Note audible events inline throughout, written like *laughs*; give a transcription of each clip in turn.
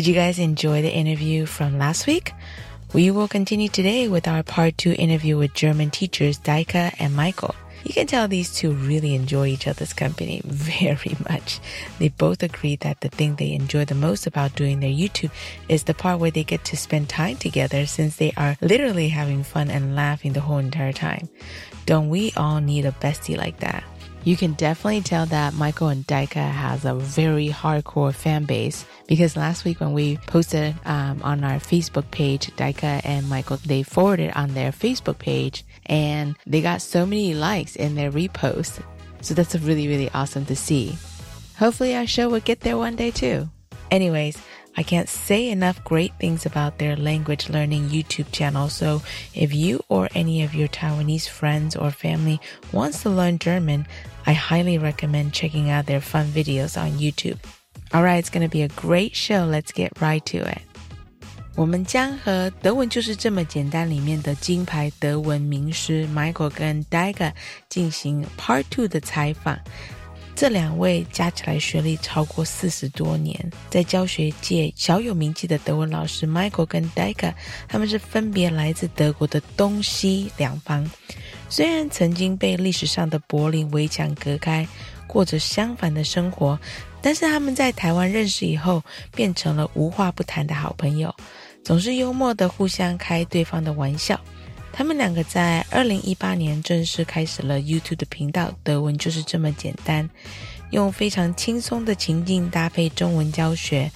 Did you guys enjoy the interview from last week? We will continue today with our part two interview with German teachers Deike and Michael. You can tell these two really enjoy each other's company *laughs* very much. They both agree that the thing they enjoy the most about doing their YouTube is the part where they get to spend time together since they are literally having fun and laughing the whole entire time. Don't we all need a bestie like that? You can definitely tell that Michael and Deike has a very hardcore fan base because last week when we posted um, on our Facebook page, Deike and Michael, they forwarded on their Facebook page and they got so many likes in their reposts. So that's really, really awesome to see. Hopefully our show will get there one day too. Anyways, I can't say enough great things about their language learning YouTube channel. So if you or any of your Taiwanese friends or family wants to learn German, I highly recommend checking out their fun videos on YouTube. Alright, it's gonna be a great show. Let's get right to it. 我们将和《德文就是这么简单》里面的金牌德文名师 Michael 跟 Daiga 进行 Part Two 的采访。 这两位加起来学历超过四十多年，在教学界小有名气的德文老师 Michael 跟 Dika，他们是分别来自德国的东西两方。虽然曾经被历史上的柏林围墙隔开，过着相反的生活，但是他们在台湾认识以后，变成了无话不谈的好朋友，总是幽默的互相开对方的玩笑。他们两个在二零一八年正式开始了 YouTube 的频道，德文就是这么简单，用非常轻松的情境搭配中文教学，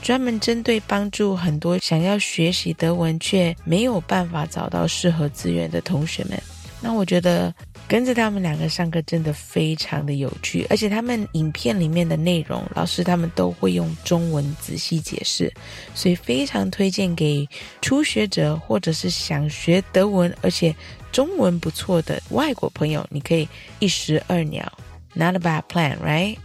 专门针对帮助很多想要学习德文却没有办法找到适合资源的同学们。那我觉得。跟着他们两个上课真的非常的有趣，而且他们影片里面的内容，老师他们都会用中文仔细解释，所以非常推荐给初学者或者是想学德文而且中文不错的外国朋友，你可以一石二鸟，Not a bad plan, right?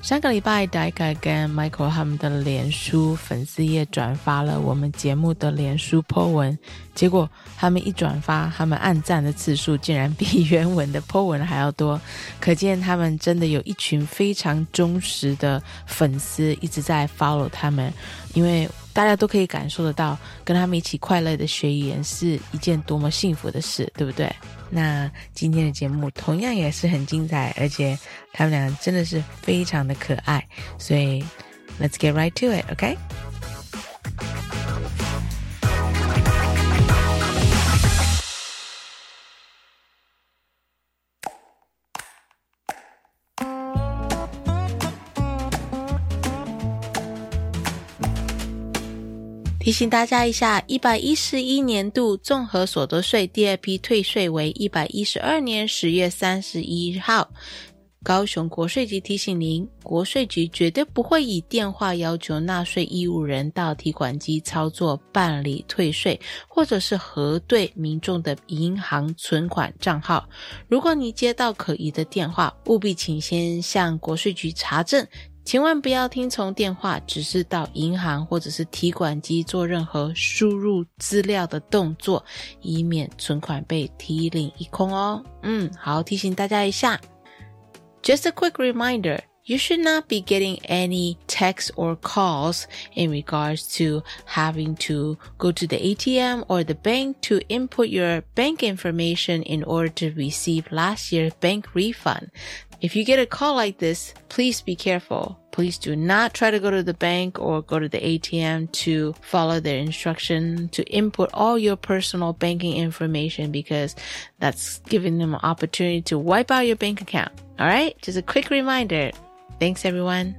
上个礼拜，Daika 跟 Michael 他们的脸书粉丝页转发了我们节目的脸书 po 文，结果他们一转发，他们按赞的次数竟然比原文的 po 文还要多，可见他们真的有一群非常忠实的粉丝一直在 follow 他们，因为。大家都可以感受得到，跟他们一起快乐的学语言是一件多么幸福的事，对不对？那今天的节目同样也是很精彩，而且他们俩真的是非常的可爱，所以 Let's get right to it，OK？提醒大家一下，一百一十一年度综合所得税第二批退税为一百一十二年十月三十一号。高雄国税局提醒您，国税局绝对不会以电话要求纳税义务人到提款机操作办理退税，或者是核对民众的银行存款账号。如果你接到可疑的电话，务必请先向国税局查证。千万不要听从电话，只是到银行或者是提款机做任何输入资料的动作，以免存款被提领一空哦。嗯，好，提醒大家一下。Just a quick reminder. you should not be getting any texts or calls in regards to having to go to the ATM or the bank to input your bank information in order to receive last year's bank refund. If you get a call like this, please be careful. Please do not try to go to the bank or go to the ATM to follow their instruction to input all your personal banking information because that's giving them an opportunity to wipe out your bank account. All right. Just a quick reminder. Thanks everyone.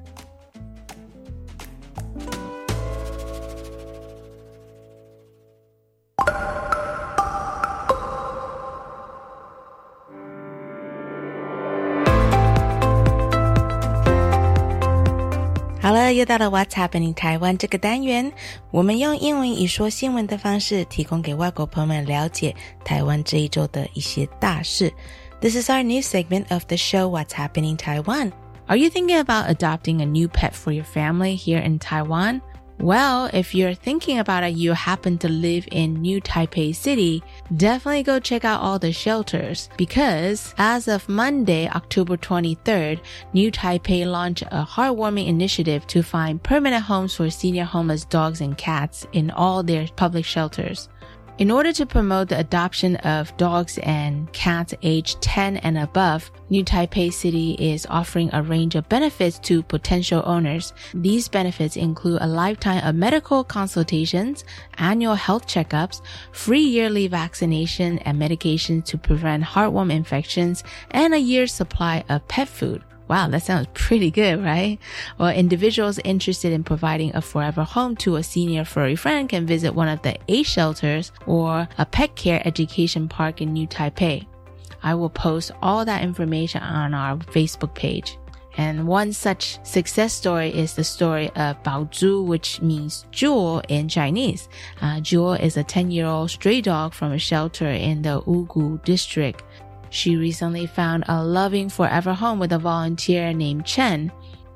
了，又到了 What's Happening 台湾这个单元，我们用英文以说新闻的方式，提供给外国朋友们了解台湾这一周的一些大事。This is our new segment of the show What's Happening Taiwan. Are you thinking about adopting a new pet for your family here in Taiwan? Well, if you're thinking about it, you happen to live in New Taipei City, definitely go check out all the shelters because as of Monday, October 23rd, New Taipei launched a heartwarming initiative to find permanent homes for senior homeless dogs and cats in all their public shelters. In order to promote the adoption of dogs and cats aged 10 and above, New Taipei City is offering a range of benefits to potential owners. These benefits include a lifetime of medical consultations, annual health checkups, free yearly vaccination and medication to prevent heartworm infections, and a year's supply of pet food. Wow, that sounds pretty good, right? Well, individuals interested in providing a forever home to a senior furry friend can visit one of the A shelters or a pet care education park in New Taipei. I will post all that information on our Facebook page. And one such success story is the story of Bao Zhu, which means jewel in Chinese. Uh, jewel is a 10 year old stray dog from a shelter in the Wugu district. She recently found a loving forever home with a volunteer named Chen.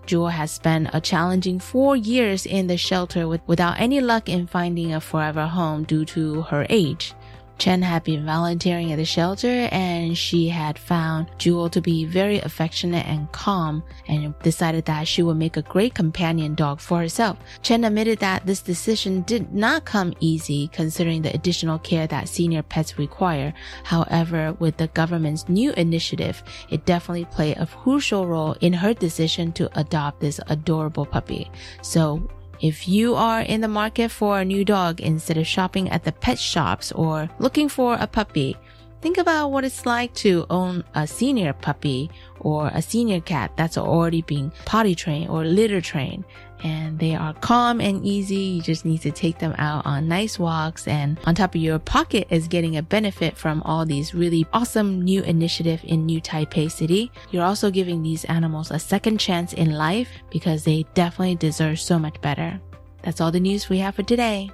Jewel has spent a challenging four years in the shelter with, without any luck in finding a forever home due to her age. Chen had been volunteering at the shelter and she had found Jewel to be very affectionate and calm and decided that she would make a great companion dog for herself. Chen admitted that this decision did not come easy considering the additional care that senior pets require. However, with the government's new initiative, it definitely played a crucial role in her decision to adopt this adorable puppy. So if you are in the market for a new dog instead of shopping at the pet shops or looking for a puppy, think about what it's like to own a senior puppy or a senior cat that's already being potty trained or litter trained and they are calm and easy. You just need to take them out on nice walks and on top of your pocket is getting a benefit from all these really awesome new initiative in New Taipei City. You're also giving these animals a second chance in life because they definitely deserve so much better. That's all the news we have for today.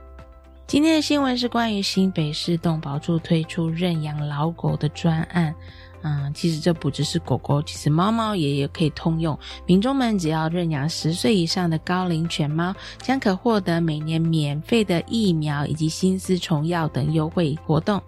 今天的新闻是关于新北市动保处推出认养老狗的专案。嗯，其实这不只是狗狗，其实猫猫也也可以通用。民众们只要认养十岁以上的高龄犬猫，将可获得每年免费的疫苗以及新丝虫药等优惠活动。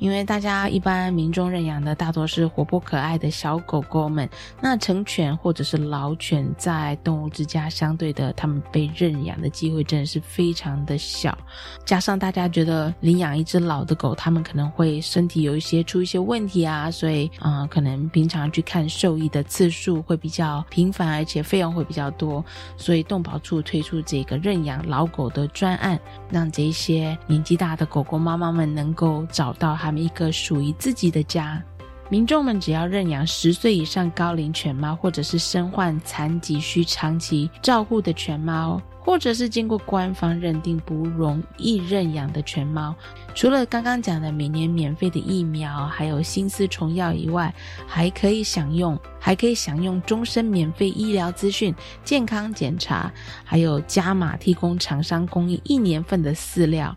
因为大家一般民众认养的大多是活泼可爱的小狗狗们，那成犬或者是老犬在动物之家相对的，他们被认养的机会真的是非常的小。加上大家觉得领养一只老的狗，他们可能会身体有一些出一些问题啊，所以啊，可能平常去看兽医的次数会比较频繁，而且费用会比较多。所以动保处推出这个认养老狗的专案，让这些年纪大的狗狗妈妈们能够找到一个属于自己的家。民众们只要认养十岁以上高龄犬猫，或者是身患残疾需长期照护的犬猫。或者是经过官方认定不容易认养的犬猫，除了刚刚讲的每年免费的疫苗，还有新丝虫药以外，还可以享用，还可以享用终身免费医疗资讯、健康检查，还有加码提供厂商供应一年份的饲料。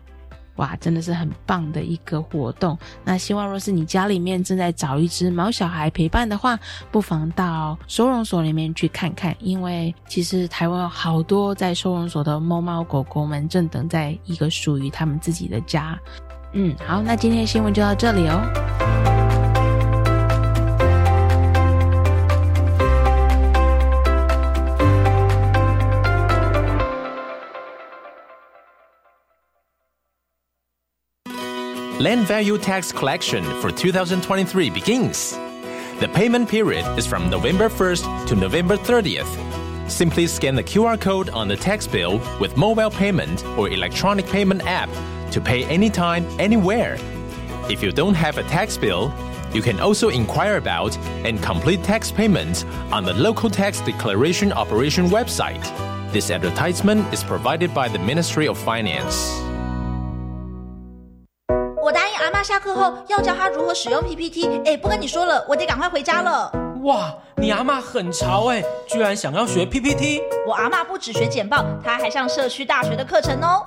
哇，真的是很棒的一个活动。那希望若是你家里面正在找一只毛小孩陪伴的话，不妨到收容所里面去看看，因为其实台湾有好多在收容所的猫猫狗狗们正等在一个属于他们自己的家。嗯，好，那今天的新闻就到这里哦。Land Value Tax Collection for 2023 begins. The payment period is from November 1st to November 30th. Simply scan the QR code on the tax bill with mobile payment or electronic payment app to pay anytime, anywhere. If you don't have a tax bill, you can also inquire about and complete tax payments on the local tax declaration operation website. This advertisement is provided by the Ministry of Finance. 下课后要教他如何使用 PPT。哎，不跟你说了，我得赶快回家了。哇，你阿妈很潮哎，居然想要学 PPT。我阿妈不只学简报，她还上社区大学的课程哦。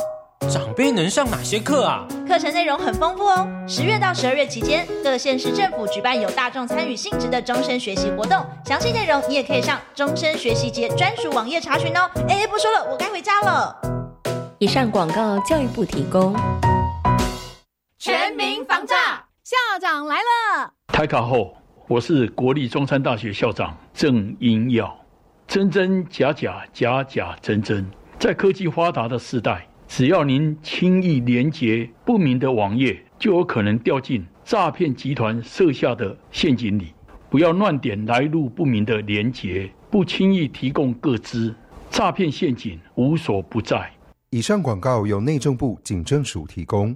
长辈能上哪些课啊？课程内容很丰富哦。十月到十二月期间，各县市政府举办有大众参与性质的终身学习活动，详细内容你也可以上终身学习节专属网页查询哦。哎，不说了，我该回家了。以上广告，教育部提供。全民防诈，校长来了。台卡后，我是国立中山大学校长郑英耀。真真假假，假假真真，在科技发达的时代。只要您轻易连接不明的网页，就有可能掉进诈骗集团设下的陷阱里。不要乱点来路不明的连接，不轻易提供个资，诈骗陷阱无所不在。以上广告由内政部警政署提供。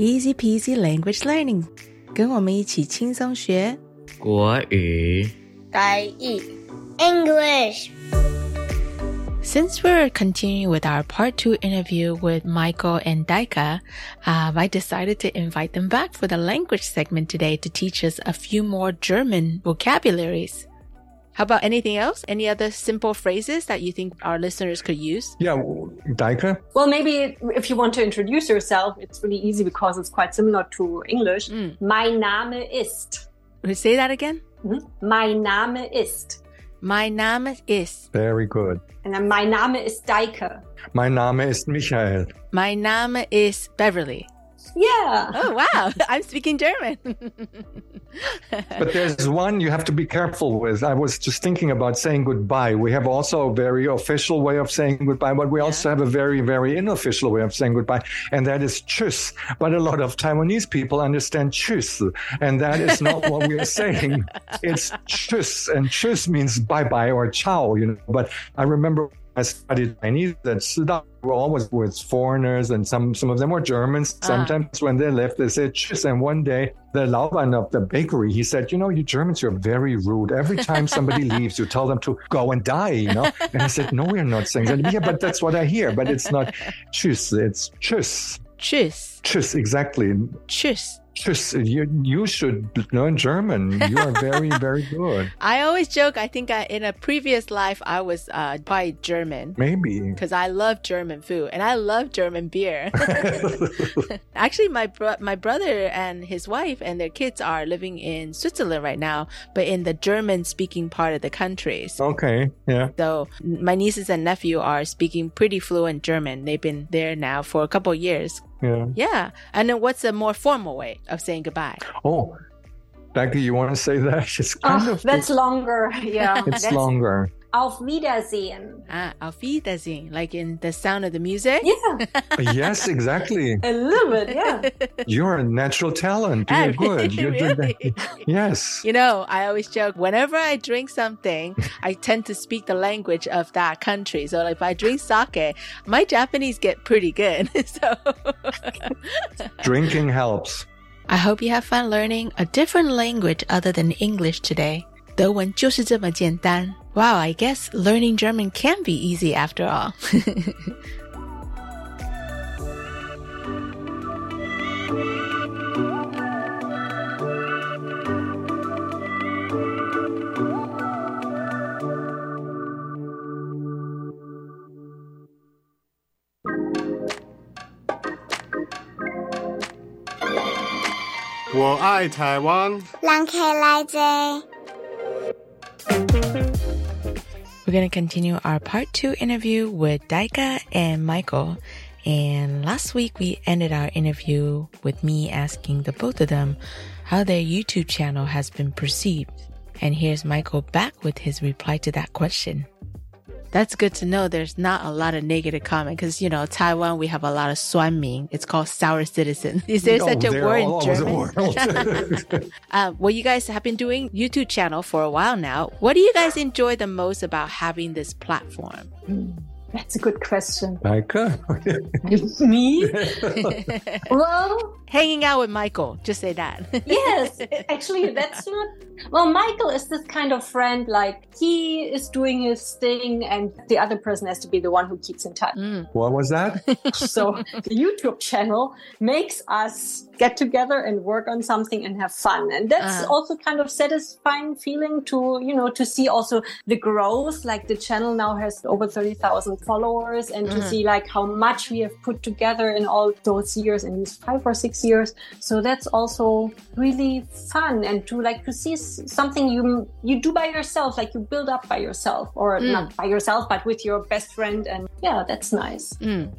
Easy peasy language learning，跟我们一起轻松学国语、台语、English。Since we're continuing with our part two interview with Michael and Deike, uh, I decided to invite them back for the language segment today to teach us a few more German vocabularies. How about anything else? Any other simple phrases that you think our listeners could use? Yeah, Deike? Well, maybe if you want to introduce yourself, it's really easy because it's quite similar to English. Mm. Mein Name ist. Say that again? Mm-hmm. Mein Name ist. Mein Name ist. Very good. And then mein Name ist Deike. My Name ist Michael. My Name is Beverly. Yeah. Oh, wow. *laughs* I'm speaking German. *laughs* but there's one you have to be careful with. I was just thinking about saying goodbye. We have also a very official way of saying goodbye, but we yeah. also have a very, very unofficial way of saying goodbye, and that is tschüss. But a lot of Taiwanese people understand tschüss, and that is not what we are saying. *laughs* It's tschüss, and tschüss means bye bye or ciao, you know. But I remember I studied Chinese at Sida. We're always with foreigners, and some some of them were Germans. Uh. Sometimes uh. when they left, they said tschüss. And one day, the Lauban of the bakery, he said, "You know, you Germans, you're very rude. Every time somebody *laughs* leaves, you tell them to go and die." You know. And I said, "No, we're not saying that." Yeah, but that's what I hear. But it's not *laughs* tschüss. It's tschüss. Tschüss. Tschüss. Exactly. Tschüss. Just you, you should learn German. You are very, *laughs* very good. I always joke. I think I, in a previous life I was uh, quite German. Maybe because I love German food and I love German beer. *laughs* *laughs* Actually, my bro- my brother and his wife and their kids are living in Switzerland right now, but in the German speaking part of the country. So, okay, yeah. So my nieces and nephew are speaking pretty fluent German. They've been there now for a couple years. Yeah. Yeah. And then what's a more formal way of saying goodbye? Oh, Becky, you you want to say that? *laughs* It's kind oh, of that's longer. *laughs* Yeah. it's longer. Auf Wiedersehen. Ah, Auf Wiedersehen, like in the sound of the music? Yeah. *laughs* yes, exactly. A little bit, yeah. You're a natural talent. You're *laughs* good. You're really? Yes. You know, I always joke whenever I drink something, I tend to speak the language of that country. So like, if I drink sake, my Japanese get pretty good. *laughs* so drinking helps. I hope you have fun learning a different language other than English today. 德文就是这么简单. Wow, I guess learning German can be easy after all. *laughs* 我爱台湾。 Lang We're going to continue our part two interview with Deike and Michael. And last week we ended our interview with me asking the both of them how their YouTube channel has been perceived. And here's Michael back with his reply to that question. That's good to know there's not a lot of negative comment because, you know, Taiwan, we have a lot of Suanmin. It's called sour citizen. *laughs* Is there Oh, such a word in over the German? world. *laughs* *laughs* uh, well, you guys have been doing YouTube channel for a while now. What do you guys enjoy the most about having this platform? That's a good question. Micah? *laughs* Me? *laughs* well, hanging out with Michael. Just say that. *laughs* yes, actually, that's not. Well, Michael is this kind of friend. Like he is doing his thing, and the other person has to be the one who keeps in touch. What was that? so the YouTube channel makes us get together and work on something and have fun, and that's Uh-huh. also kind of satisfying feeling to you know to see also the growth. Like the channel now has over thirty thousand followers, and to Mm-hmm. Mhm. see like how much we have put together in all those years, in these five or six years. So that's also really fun, and to like to see something you you do by yourself, like you build up by yourself, or Mm. not by yourself, but with your best friend, and yeah, that's nice.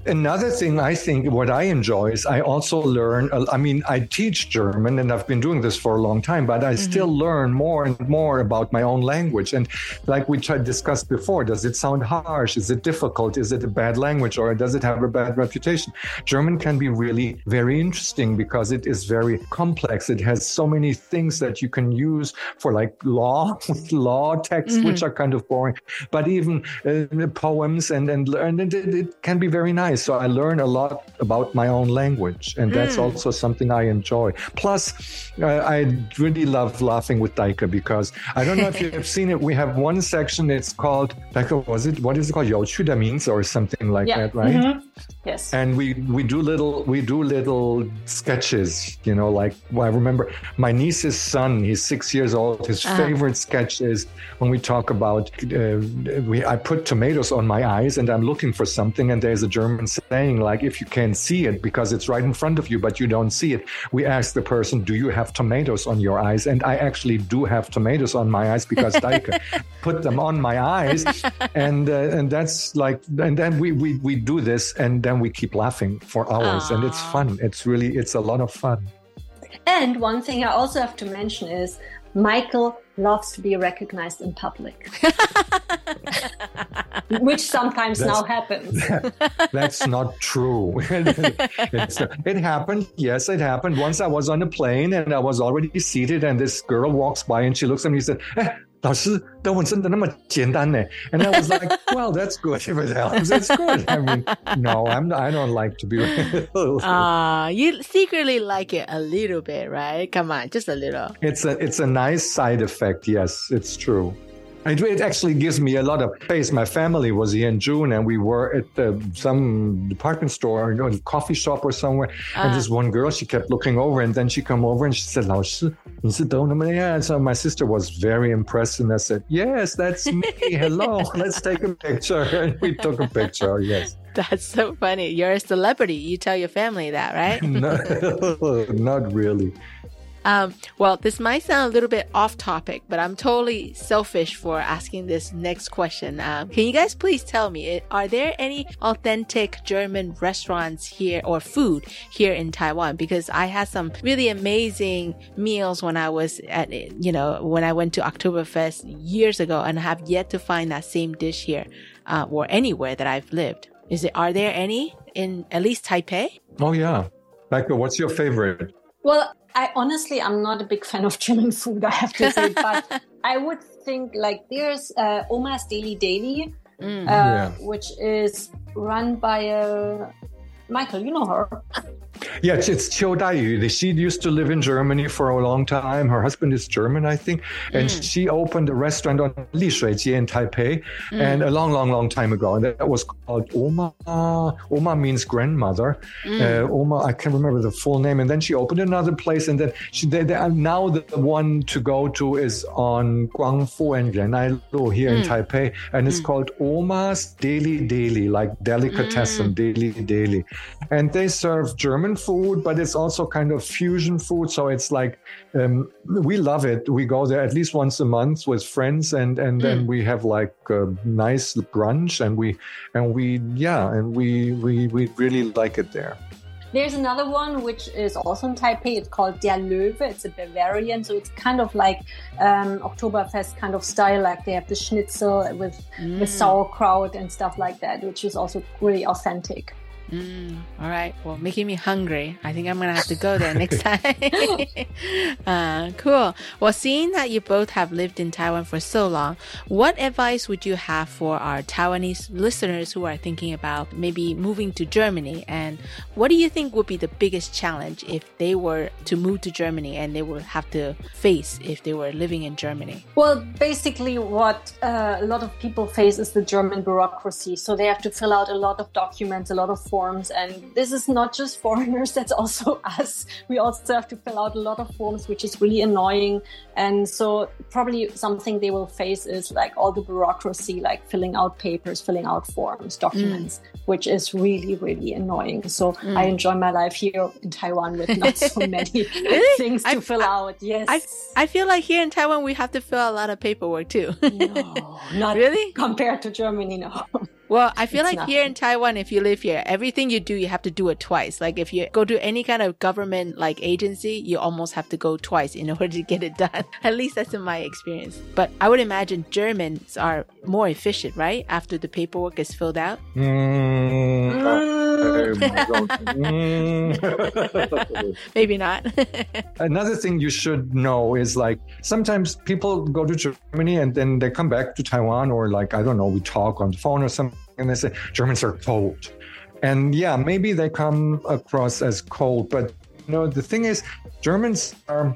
Another thing I think what I enjoy is I also learn. I mean, I teach German and I've been doing this for a long time, but I still learn more and more about my own language. And like we tried discussed before, does it sound harsh? Is it difficult? Is it a bad language or does it have a bad reputation? German can be really very interesting because it is very complex. It has so many things that you can use for like law, *laughs* law texts, which Mhm. are kind of boring, but even uh, poems and and, and it, it, can be very nice. So I learn a lot about my own language, and that's Mm. also something I enjoy. Plus, uh, I really love laughing with Deike because I don't know if *laughs* you have seen it. We have one section. It's called Deike. Was it what is it called? 有 Means or something like yeah. that, right? Mm-hmm. Yes. and we we do little we do little sketches you know like well, i remember my niece's son he's six years old his Uh-huh. favorite sketch is when we talk about uh, we i put tomatoes on my eyes and i'm looking for something and there's a german saying like if you can't see it because it's right in front of you but you don't see it we ask the person do you have tomatoes on your eyes and i actually do have tomatoes on my eyes because Deike put them on my eyes *laughs* and uh, and that's like and then we, we we do this and then we keep laughing for hours and it's fun. It's really it's a lot of fun. And one thing I also have to mention is Michael loves to be recognized in public, *laughs* which sometimes That's- now happens. *laughs* that's not true. *laughs* It happened. Yes it happened. Once i was on a plane and i was already seated and this girl walks by and she looks at me and said 老师，德文真的那么简单呢? And I was like, *laughs* well, that's good if it helps. It's good. I mean, no, I'm, I don't like to be. *laughs* Ah, you secretly like it a little bit, right? Come on, just a little. It's a it's a nice side effect. Yes, it's true. It, it, actually gives me a lot of space. My family was here in June, and we were at the, some department store, or coffee shop, or somewhere. Uh-huh. And this uh-huh. one girl, she kept looking over, and then she come over and she said, "Lao shi. And so my sister was very impressed, and I said, "Yes, that's me. Hello, *laughs* let's take a picture." *laughs* And we took a picture. Yes. That's so funny. You're a celebrity. You tell your family that, right? *laughs* no, not really. Um, well, this might sound a little bit off topic, but I'm totally selfish for asking this next question. Um, can you guys please tell me, are there any authentic German restaurants here or food here in Taiwan? Because I had some really amazing meals when I was at, you know, when I went to Oktoberfest years ago and I have yet to find that same dish here, uh, or anywhere that I've lived. Is it, are there any in at least Taipei? Oh yeah. Like, what's your favorite? Well, I honestly, I'm not a big fan of *laughs* German food, I have to say, *laughs* but I would think like there's uh, Oma's Daily Daily, uh, Yeah. which is run by a Michael, you know her. Yeah, it's, it's Qiu Daiyu. She used to live in Germany for a long time. Her husband is German, I think. And Mm. she opened a restaurant on Li Shui Jie in Taipei Mm. and a long, long, long time ago. And that was called Oma. Oma means grandmother. Mm. Uh, Oma, I can't remember the full name. And then she opened another place. And then she, they, they, now the one to go to is on Guangfu and Renai Lu here in Mm. Taipei. And it's called Oma's Daily Daily, like delicatessen, Daily Daily. And they serve German food, but it's also kind of fusion food. So it's like, um, we love it. We go there at least once a month with friends and, and then Mm. we have like a nice brunch and we, and we, yeah, and we, we, we really like it there. There's another one which is also in Taipei. It's called Der Löwe. It's a Bavarian, so it's kind of like um, Oktoberfest kind of style. Like they have the schnitzel with Mm. with sauerkraut and stuff like that, which is also really authentic. Mm, all right. Well, making me hungry. I think I'm gonna have to go there next *laughs* time. *laughs* uh, cool. Well, seeing that you both have lived in Taiwan for so long, what advice would you have for our Taiwanese listeners who are thinking about maybe moving to Germany? And what do you think would be the biggest challenge if they were to move to Germany and they would have to face if they were living in Germany? Well, basically, what uh, a lot of people face is the German bureaucracy. So they have to fill out a lot of documents, a lot of forms. And this is not just foreigners, *laughs* that's also us. We also have to fill out a lot of forms, which is really annoying. And so, probably something they will face is like all the bureaucracy, like filling out papers, filling out forms, documents, which is really, really annoying. So, Mm. I enjoy my life here in Taiwan with not so *laughs* many Really? things to I- fill out. Yes. I, I feel like here in Taiwan we have to fill out a lot of paperwork too. no, *laughs* not really compared to Germany, no. Well, I feel It's like here in Taiwan, if you live here, everything you do, you have to do it twice. Like if you go to any kind of government like agency, you almost have to go twice in *laughs* order to get it done. *laughs* At least that's in my experience. But I would imagine Germans are more efficient, right? After the paperwork is filled out. Mm, *laughs* mm. Maybe not. Another thing you should know is like sometimes people go to Germany and then they come back to Taiwan or like I don't know, we talk on the phone or something and they say Germans are cold. And yeah, maybe they come across as cold, but you know, the thing is, Germans are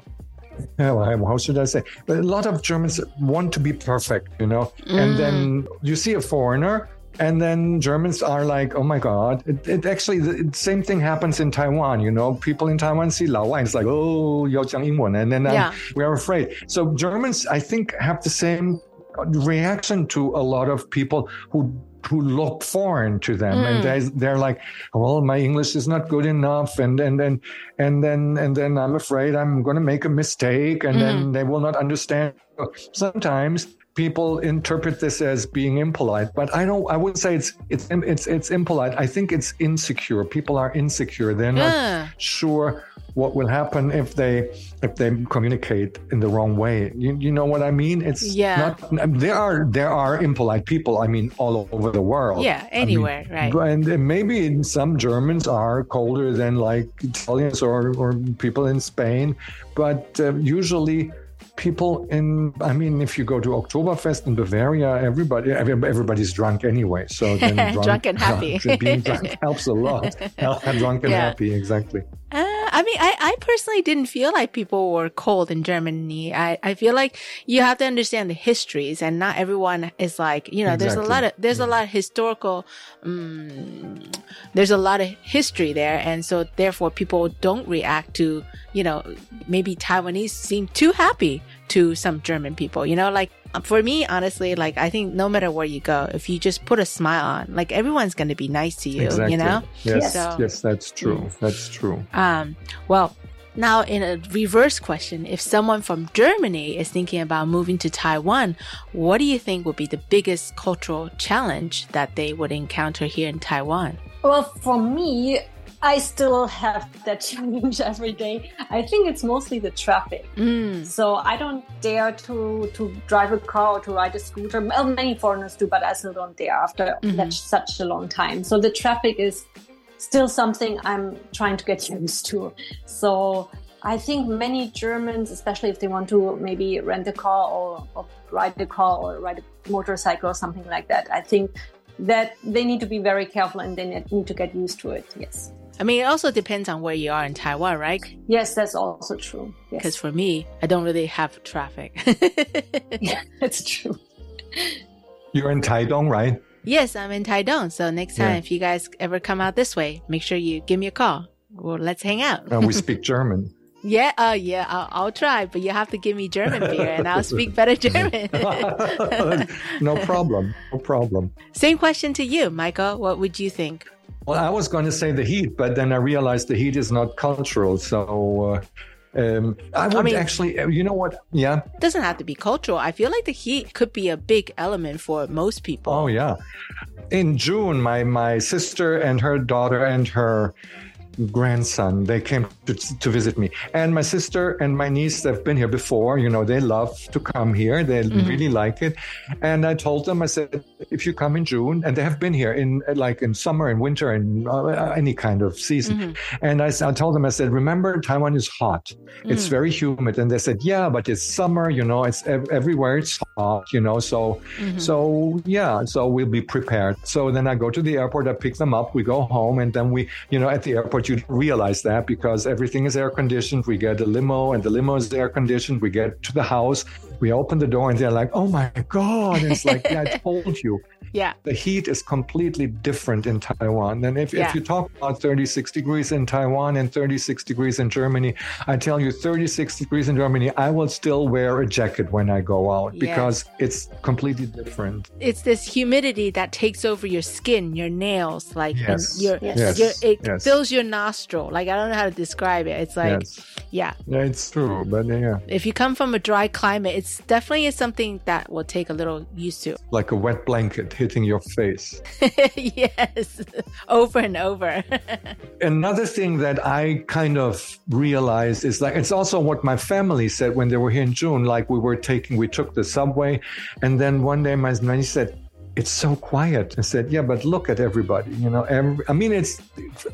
how should I say? But a lot of Germans want to be perfect, you know. Mm. And then you see a foreigner, and then Germans are like, "Oh my God!" It, it actually the same thing happens in Taiwan. You know, people in Taiwan see Lao Wan, it's like, "Oh, Yao Jiang Yingwen," and then uh, yeah. um, we are afraid. So Germans, I think, have the same reaction to a lot of people who who look foreign to them. Mm. and they, they're like well my english is not good enough. And and then and then and then i'm afraid i'm going to make a mistake and then they will not understand. Sometimes people interpret this as being impolite but i don't i wouldn't say it's it's it's it's impolite. I think it's insecure. People are insecure. They're not Ah. sure what will happen if they if they communicate in the wrong way you, you know what i mean it's Yeah. not there are there are impolite people i mean all over the world Yeah, I mean, anywhere, right. and maybe some germans are colder than like italians or or people in spain but uh, usually people in i mean if you go to oktoberfest in bavaria everybody everybody's drunk anyway so then *laughs* Drunk and happy. *laughs* being drunk helps a lot *laughs* drunk and Yeah. happy exactly Uh, I mean, I, I personally didn't feel like people were cold in Germany. I, I feel like you have to understand the histories and not everyone is like, you know, there's a lot of, there's a lot of historical, um, there's a lot of history there. And so therefore people don't react to, you know, maybe Taiwanese seem too happy to some German people, you know, like for me, honestly, like I think no matter where you go, if you just put a smile on, like everyone's going to be nice to you, exactly. you know? yes. So- yes that's true. That's true. Um, well, now in a reverse question, if someone from Germany is thinking about moving to Taiwan, what do you think would be the biggest cultural challenge that they would encounter here in Taiwan? Well, for me, I still have that *laughs* challenge every day. I think it's mostly the traffic. Mm. So I don't dare to to drive a car or to ride a scooter. Well, many foreigners do, but I still don't dare after Mhm. that, such a long time. So the traffic is still something I'm trying to get *laughs* used to. So I think many Germans, especially if they want to maybe rent a car or, or ride a car or ride a motorcycle or something like that, I think that they need to be very careful and they need to get used to it. Yes. I mean, it also depends on where you are in Taiwan, right? Yes, that's also true. Because for me, I don't really have traffic. *laughs* yeah, that's true. You're in Taidong, right? Yes, I'm in Taidong. So next time, yeah. if you guys ever come out this way, make sure you give me a call. Well, let's hang out. and we *laughs* speak German. Yeah, uh, yeah, I'll, I'll, try, but you have to give me German beer, and I'll speak better German. *laughs* no problem, no problem. Same question to you, Michael. What would you think? Well, I was going to say the heat, but then I realized the heat is not cultural. So uh, um, I would I mean, actually, uh, you know what? Yeah. It doesn't have to be cultural. I feel like the heat could be a big element for most people. Oh, yeah. In June, my, my sister and her daughter and her grandson. They came to, to visit me. And my sister and my niece, they've been here before. You know, they love to come here. They mm-hmm. really like it. And I told them, I said, if you come in June, and they have been here in like in summer and winter and uh, any kind of season. Mm-hmm. And I, I told them, I said, remember, Taiwan is hot. Mm-hmm. It's mm. very humid. And they said, yeah, but it's summer, you know, it's everywhere it's hot, you know. So, mm-hmm. so yeah, so we'll be prepared. So then I go to the airport, I pick them up, we go home, and then we, you know, at the airport, but you realize that because everything is air conditioned. We get a limo and the limo is air conditioned. We get to the house, we open the door and they're like, oh my God. And it's like, yeah, I *laughs* told you. Yeah. The heat is completely different in Taiwan. And if, yeah. if you talk about 36 degrees in Taiwan and 36 degrees in Germany, I tell you, 36 degrees in Germany, I will still wear a jacket when I go out because it's completely different. It's this humidity that takes over your skin, your nails, like yes. your, yes. Your, it yes. fills your nostril. Like, I don't know how to describe it. It's like, yeah. Yeah, it's true. But yeah. If you come from a dry climate, it's definitely something that will take a little used to. Like a wet blanket hitting your face. *laughs* yes, *laughs* over and over. *laughs* Another thing that I kind of realized is like, it's also what my family said when they were here in June. Like, we were taking, we took the subway, and then one day my nanny said, it's so quiet. I said, yeah, but look at everybody. You know, every, I mean, it's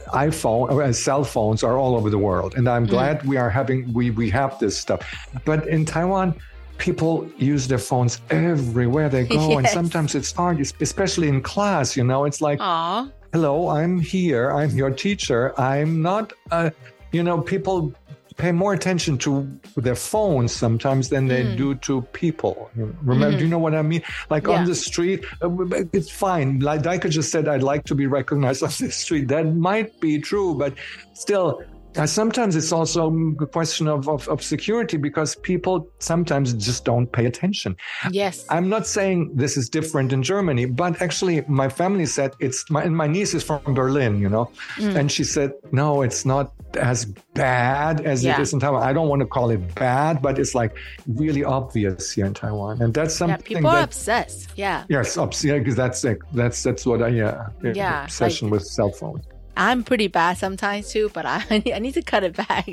iPhone, uh, cell phones are all over the world, and I'm mm. glad we are having we we have this stuff. But in Taiwan, people use their phones everywhere they go, yes. and sometimes it's hard, especially in class. You know, it's like, Aww. hello, I'm here, I'm your teacher. I'm not. Uh, you know, people pay more attention to their phones sometimes than they mm. do to people. Remember, mm. do you know what I mean? Like yeah. on the street, uh, it's fine. Like Deike just said, I'd like to be recognized *laughs* on the street. That might be true, but still, uh, sometimes it's also a question of, of, of, security because people sometimes just don't pay attention. Yes. I'm not saying this is different in Germany, but actually, my family said it's my, and my niece is from Berlin, you know, mm. and she said, no, it's not as bad as yeah. it is in Taiwan. I don't want to call it bad, but it's like really obvious here in Taiwan. And that's something yeah, people that, are obsessed. Yeah. Yes, obs- yeah, because that's, that's, that's what I, yeah, yeah obsession like, with cell phones. I'm pretty bad sometimes too, but I *laughs* I need to cut it back.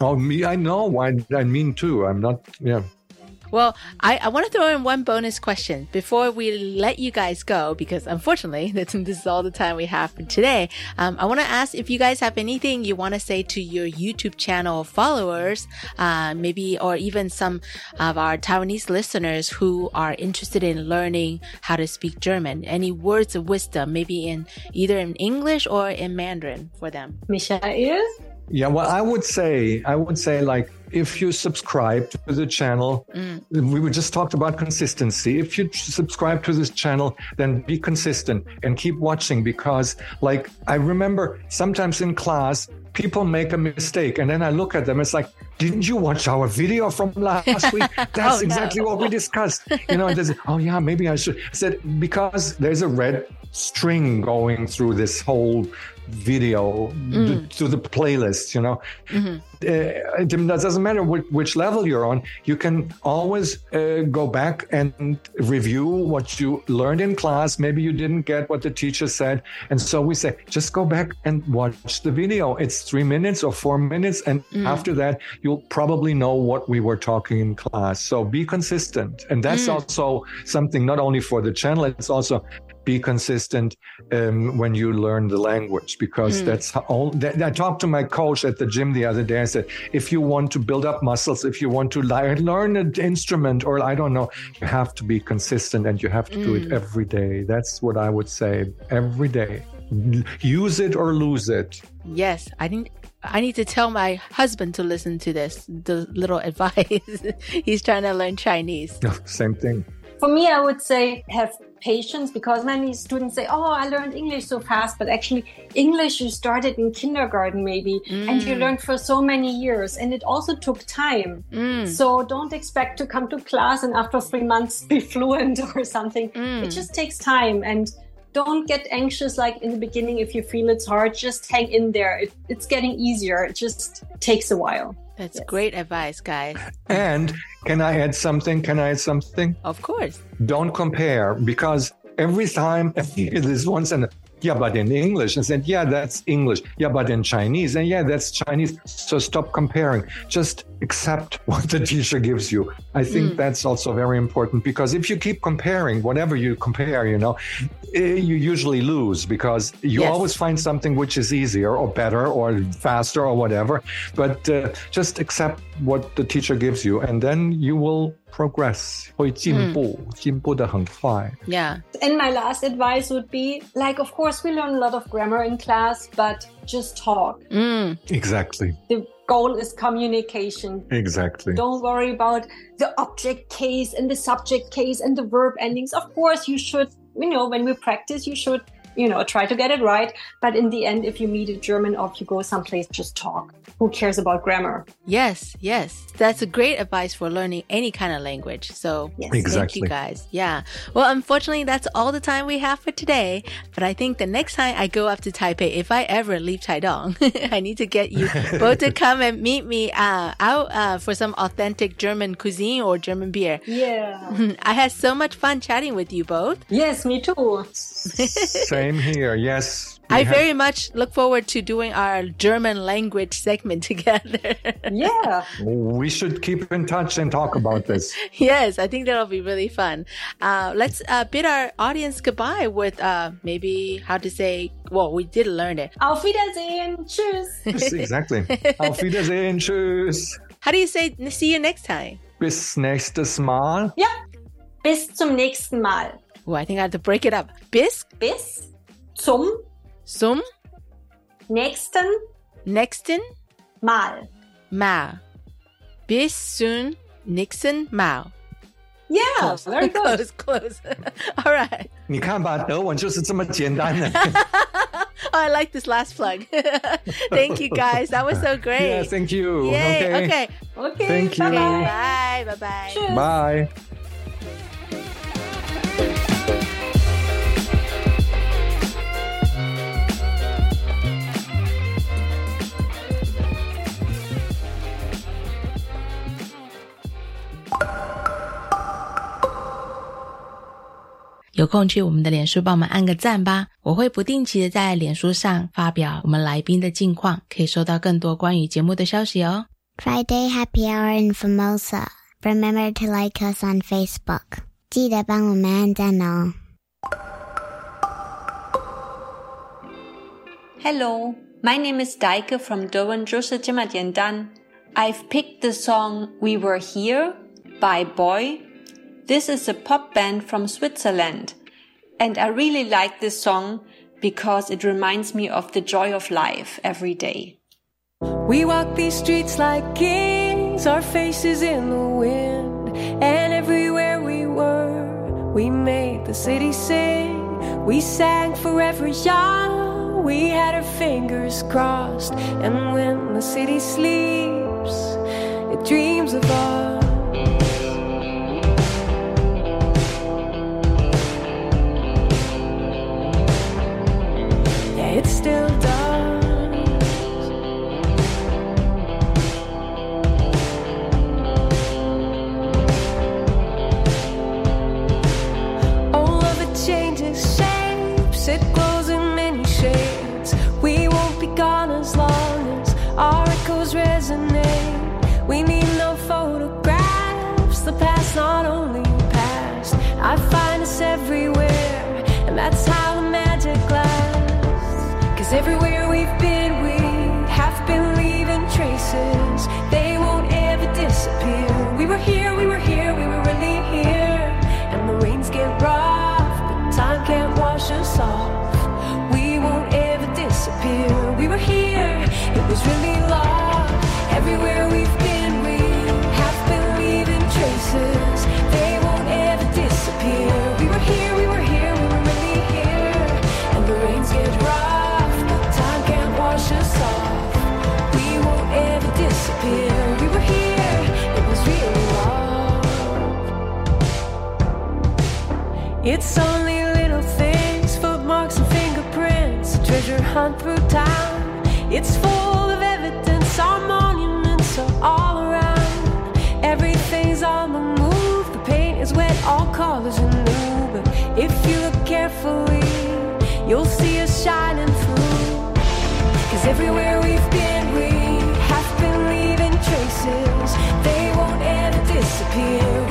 oh, me, I know. I, I mean too. I'm not, yeah. Well, I, I want to throw in one bonus question before we let you guys go, because unfortunately, this, *laughs* this is all the time we have for today. Um, I want to ask if you guys have anything you want to say to your YouTube channel followers, uh, maybe, or even some of our Taiwanese listeners who are interested in learning how to speak German. Any words of wisdom, maybe in either in English or in Mandarin for them? Michael? Yeah, well, I would say, I would say like if you subscribe to the channel, mm. we just talked about consistency. If you subscribe to this channel, then be consistent and keep watching because, like, I remember sometimes in class, people make a mistake and then I look at them, it's like, didn't you watch our video from last week? *laughs* That's oh, exactly no. what we discussed. You know, there's, oh yeah, maybe I should. I said, because there's a red string going through this whole video mm. to, to, the playlist you know mm-hmm. uh, it doesn't matter which, which, level you're on you can always uh, go back and review what you learned in class maybe you didn't get what the teacher said and so we say just go back and watch the video it's three minutes or four minutes and mm. after that you'll probably know what we were talking in class so be consistent and that's mm. also something not only for the channel it's also be consistent um, when you learn the language because mm. that's how all, that, I talked to my coach at the gym the other day. I said, if you want to build up muscles, if you want to learn an instrument or I don't know, you have to be consistent and you have to mm. do it hmm. every day. That's what I would say every day use it or lose it. Yes, I think I need to tell my husband to listen to this, the little *laughs* advice. He's trying to learn Chinese. *laughs* Same thing. For me, I would say have patience because many students say, Oh, I learned English so fast. But actually, English you started in kindergarten, maybe, and you mm. learned for so many years. And it also took time. Mm. So don't expect to come to class and after three months be *laughs* fluent or something. It mm. just takes time. And don't get anxious like in the beginning if you feel it's hard. Just hang in there. It, it's getting easier. It just takes a while. That's great advice, guys. *laughs* And can I add something? Can I add something? Of course. Don't compare because every time *laughs* this one sentence, yeah, but in English, and said, yeah, that's English. Yeah, but in Chinese, and yeah, that's Chinese. So stop comparing. Just accept *laughs* what the teacher gives you. I think mm. that's also very important because if you keep comparing, whatever you compare, you know, eh, you usually lose because you yes. always find something which is easier or better or faster or whatever. But uh, just accept what the teacher gives you and then you will progress. Mm. Yeah. And my last advice would be like, of course, we learn a lot of grammar in class, but just talk. Mm. Exactly. The goal is communication. Exactly. Don't worry about the object case and the subject case and the verb endings. Of course, you should, you know, when we practice, you should, you know, try to get it right. But in the end, if you meet a German or if you go someplace, just talk. Who cares about grammar? Yes, yes. That's a great advice for learning any kind of language. So thank Exactly. you guys. Yeah. Well, unfortunately, that's all the time we have for today. But I think the next time I go up to Taipei, if I ever leave Taidong, *laughs* I need to get you *laughs* both to come and meet me uh, out uh, for some authentic German cuisine or German beer. Yeah. *laughs* I had so much fun chatting with you both. Yes, me too. Same here. Yes. I have- very much look forward to doing our German language segment *laughs* together. Yeah. We should keep in touch and talk about this. *laughs* yes, I think that'll be really fun. Uh, let's uh, bid our audience goodbye with uh, maybe how to say, well, we did learn it. Auf Wiedersehen. Tschüss. *laughs* exactly. Auf Wiedersehen. Tschüss. How do you say see you next time? Bis nächstes Mal. Ja. Bis zum nächsten Mal. Oh, I think I have to break it up. Bis Bis zum zum nächsten nächsten Mal. Mal. Bis zum nächsten Mal. Yeah, very good. *laughs* Close, close. *laughs* All right. 你看吧，德文就是这么简单的。 Oh, *laughs* I like this last plug. Thank you guys. That was so great. Yeah, thank you. Yay. Okay. Okay. Okay. Thank you. Bye. Bye. Bye. Bye. Bye. 有空去我们的脸书帮我们按个赞吧。我会不定期的在脸书上发表我们来宾的近况，可以收到更多关于节目的消息哦。Friday Happy Hour in Formosa. Remember to like us on Facebook. 记得帮我们按赞哦。Hello, my name is Deike from 德文就是这么简单. I've picked the song We Were Here by Boy this is a pop band from Switzerland. And I really like this song because it reminds me of the joy of life every day. We walk these streets like kings, our faces in the wind. And everywhere we were, we made the city sing. We sang forever young, we had our fingers crossed. And when the city sleeps, it dreams of us. It's only little things, footmarks and fingerprints, a treasure hunt through town. It's full of evidence, our monuments are all around. Everything's on the move, the paint is wet, all colors are new. But if you look carefully, you'll see us shining through. Cause everywhere we've been, we have been leaving traces. They won't ever disappear.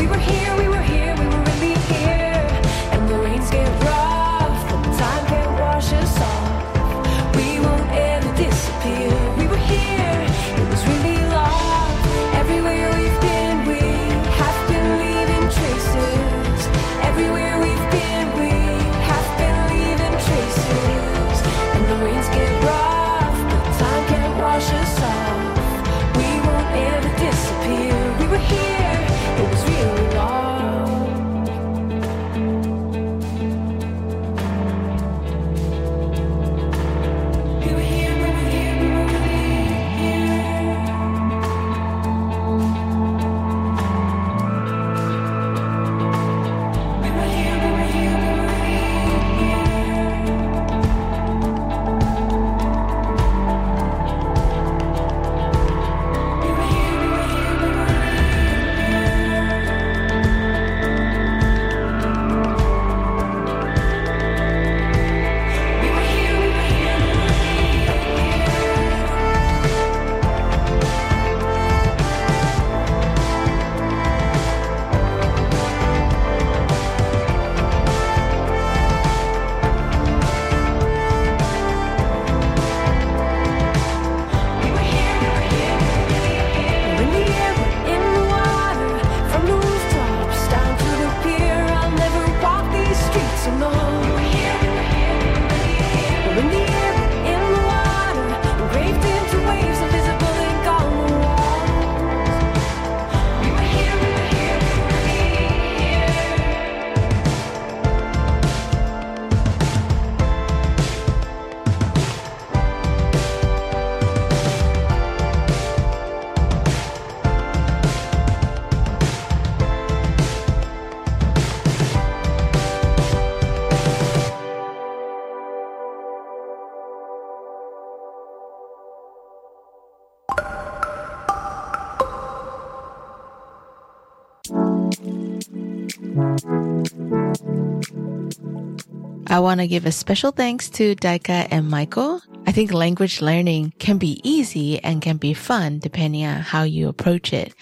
I want to give a special thanks to Deike and Michael. I think language learning can be easy and can be fun depending on how you approach it.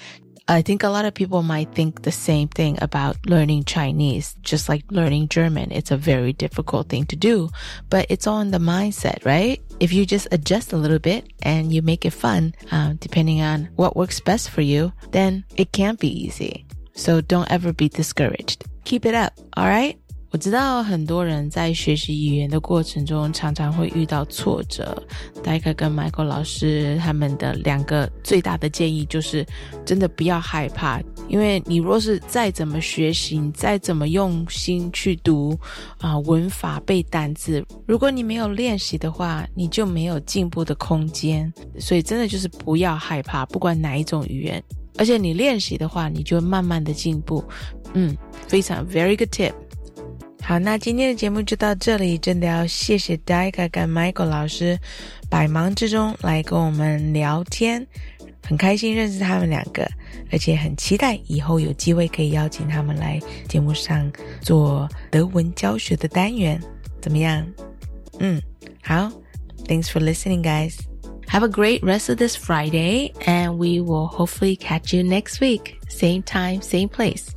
I think a lot of people might think the same thing about learning Chinese, just like learning German. It's a very difficult thing to do, but it's all in the mindset, right? If you just adjust a little bit and you make it fun, uh, depending on what works best for you, then it can be easy. So don't ever be discouraged. Keep it up, alright? 我知道很多人在学习语言的过程中，常常会遇到挫折。戴克跟 Michael 老师他们的两个最大的建议就是，真的不要害怕，因为你若是再怎么学习，你再怎么用心去读啊、文法背单字，如果你没有练习的话，你就没有进步的空间。所以真的就是不要害怕，不管哪一种语言，而且你练习的话，你就慢慢的进步。嗯，非常 very good tip。好，那今天的节目就到这里，真的要谢谢 Deike Michael 老师，百忙之中来跟我们聊天，很开心认识他们两个，而且很期待以后有机会可以邀请他们来节目上做德文教学的单元，怎么样？嗯，好，Thanks for listening, guys. Have a great rest of this Friday, and we will hopefully catch you next week, same time, same place.